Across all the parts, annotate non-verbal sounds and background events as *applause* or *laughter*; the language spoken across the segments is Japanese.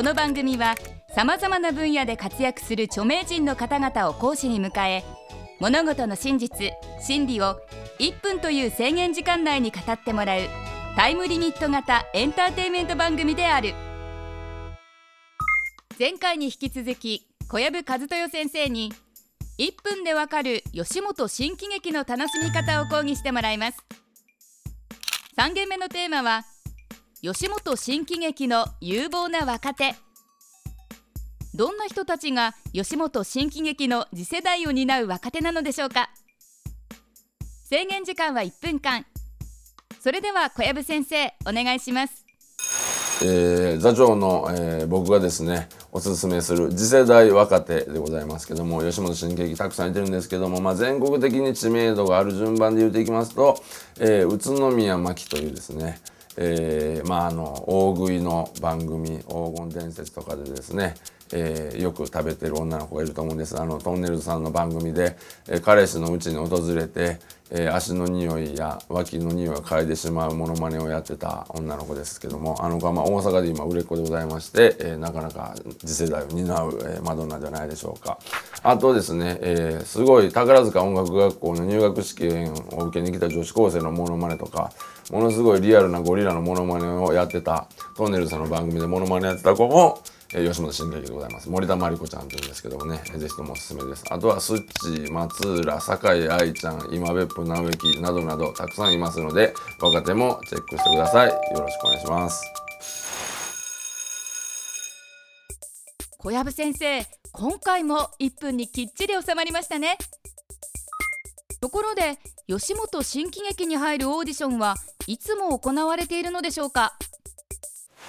この番組はさまざまな分野で活躍する著名人の方々を講師に迎え物事の真実真理を1分という制限時間内に語ってもらうタイムリミット型エンターテイメント番組である。前回に引き続き小籔和豊先生に1分でわかる吉本新喜劇の楽しみ方を講義してもらいます。3件目のテーマは吉本新喜劇の有望な若手。どんな人たちが吉本新喜劇の次世代を担う若手なのでしょうか。制限時間は1分間。それでは小籔先生お願いします。えー、座長の、えー、僕がですねおすすめする次世代若手でございますけども吉本新喜劇たくさんいてるんですけども、まあ、全国的に知名度がある順番で言うていきますと、えー、宇都宮真紀というですねえー、まああの大食いの番組「黄金伝説」とかでですね、えー、よく食べてる女の子がいると思うんです。あのトンネルズさんの番組で、えー、彼氏の家に訪れて、えー、足の匂いや脇の匂いを嗅いでしまうものまねをやってた女の子ですけどもあの子はまあ大阪で今売れっ子でございまして、えー、なかなか次世代を担う、えー、マドンナじゃないでしょうか。あとですね、えー、すごい宝塚音楽学校の入学試験を受けに来た女子高生のものまねとかものすごいリアルなゴリラのモノマネをやってたトンネルズさんの番組でモノマネやってた子も、え、吉本新喜劇でございます。森田真理子ちゃんというんですけどもね、ぜひともおすすめです。あとはスッチ松浦酒井愛ちゃん今別府直之などなどたくさんいますので若手もチェックしてください。よろしくお願いします。小籔先生今回も1分にきっちり収まりましたね。ところで吉本新喜劇に入るオーディションはいつも行われているのでしょうか？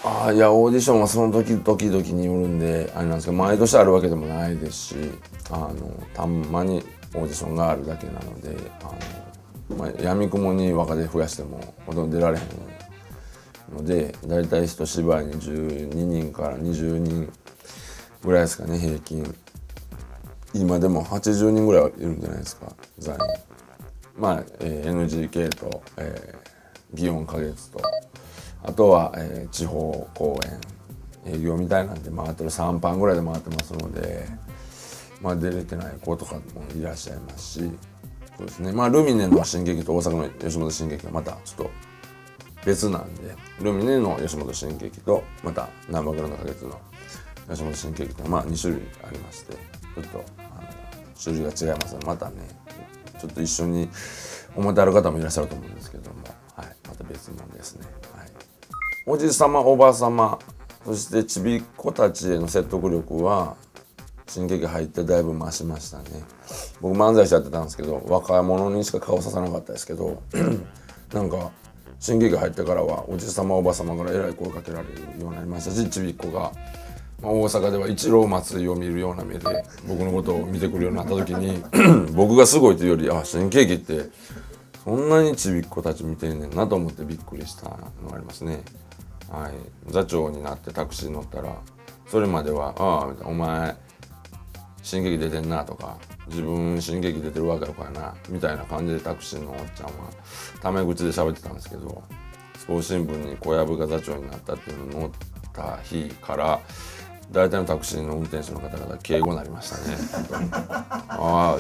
ああいやオーディションはその時々々によるんであれなんですけど毎年あるわけでもないですしあのたまにオーディションがあるだけなのであの、まあ、やみくもに若手増やしてもほとんど出られへんので大体一芝居に12人から20人ぐらいですかね平均。今でも80人ぐらいいるんじゃないですか座員まあ、えー、NGK と、えー、祇園花月と。あとは、えー、地方公演営業みたいなんで回ってる3班ぐらいで回ってますので、まあ、出れてない子とかもいらっしゃいますしそうですね。まあルミネの新劇と大阪の吉本新劇はまたちょっと別なんでルミネの吉本新劇とまた南波倉の花月の吉本新劇とまあ2種類ありましてちょっとあの種類が違いますのでまたねちょっと一緒に思ってある方もいらっしゃると思うんですけど。おじさまおばさまそしてちびっ子たちへの説得力は新劇入ってだいぶ増しましたね僕漫才師やってたんですけど若者にしか顔ささなかったですけど *clears throat* なんか新劇入ってからはおじさまおばさまからえらい声かけられるようになりましたしちびっ子が、大阪では一郎祭りを見るような目で僕のことを見てくるようになった時に *clears throat* 僕がすごいというよりあ新喜劇ってそんなにちびっ子たち見てんねんなと思ってびっくりしたのがありますね。はい、座長になってタクシー乗ったらそれまでは「ああお前新劇出てんな」とか「自分新劇出てるわけやからな」みたいな感じでタクシーのおっちゃんはタメ口で喋ってたんですけどスポー新聞に小籔が座長になったっていうのを載った日から大体のタクシーの運転手の方々敬語になりましたね。*laughs* ああ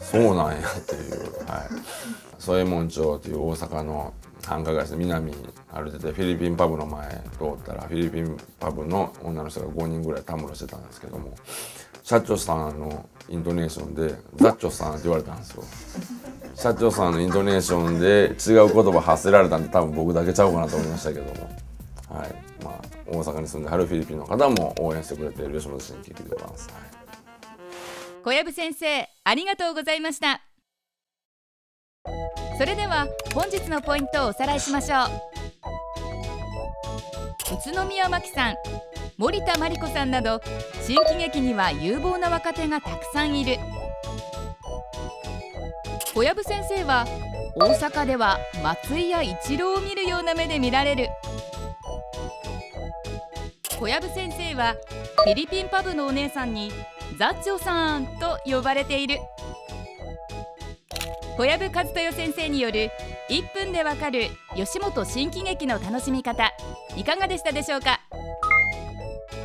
そうなんやっていうはい。添右衛門町という大阪の繁華街で南歩いててフィリピンパブの前通ったらフィリピンパブの女の人が5人ぐらいたむろしてたんですけども社長さんのイントネーションで「ザッチョさん」って言われたんですよ。社長さんのイントネーションで違う言葉発せられたんで多分僕だけちゃうかなと思いましたけども。はい。まあ大阪に住んではるフィリピンの方も応援してくれている吉本新喜劇でございます、はい、小籔先生ありがとうございました。それでは本日のポイントをおさらいしましょう。宇都宮真紀さん森田真理子さんなど新喜劇には有望な若手がたくさんいる。小籔先生は大阪では松井や一郎を見るような目で見られる。小籔先生はフィリピンパブのお姉さんにザッチョさんと呼ばれている。小籔和豊先生による1分でわかる吉本新喜劇の楽しみ方いかがでしたでしょうか？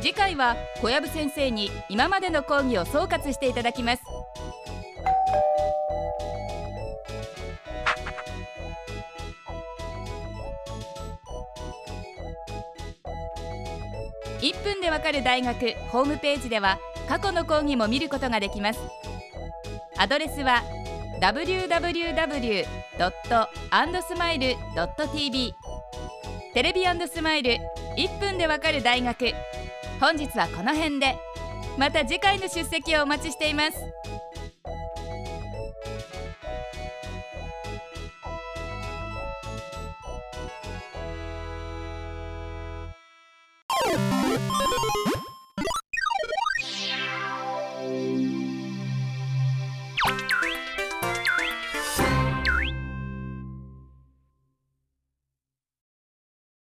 次回は小籔先生に今までの講義を総括していただきます。1分でわかる大学ホームページでは過去の講義も見ることができます。アドレスは www.andsmile.tv テレビスマイル1分でわかる大学。本日はこの辺で。また次回の出席をお待ちしています。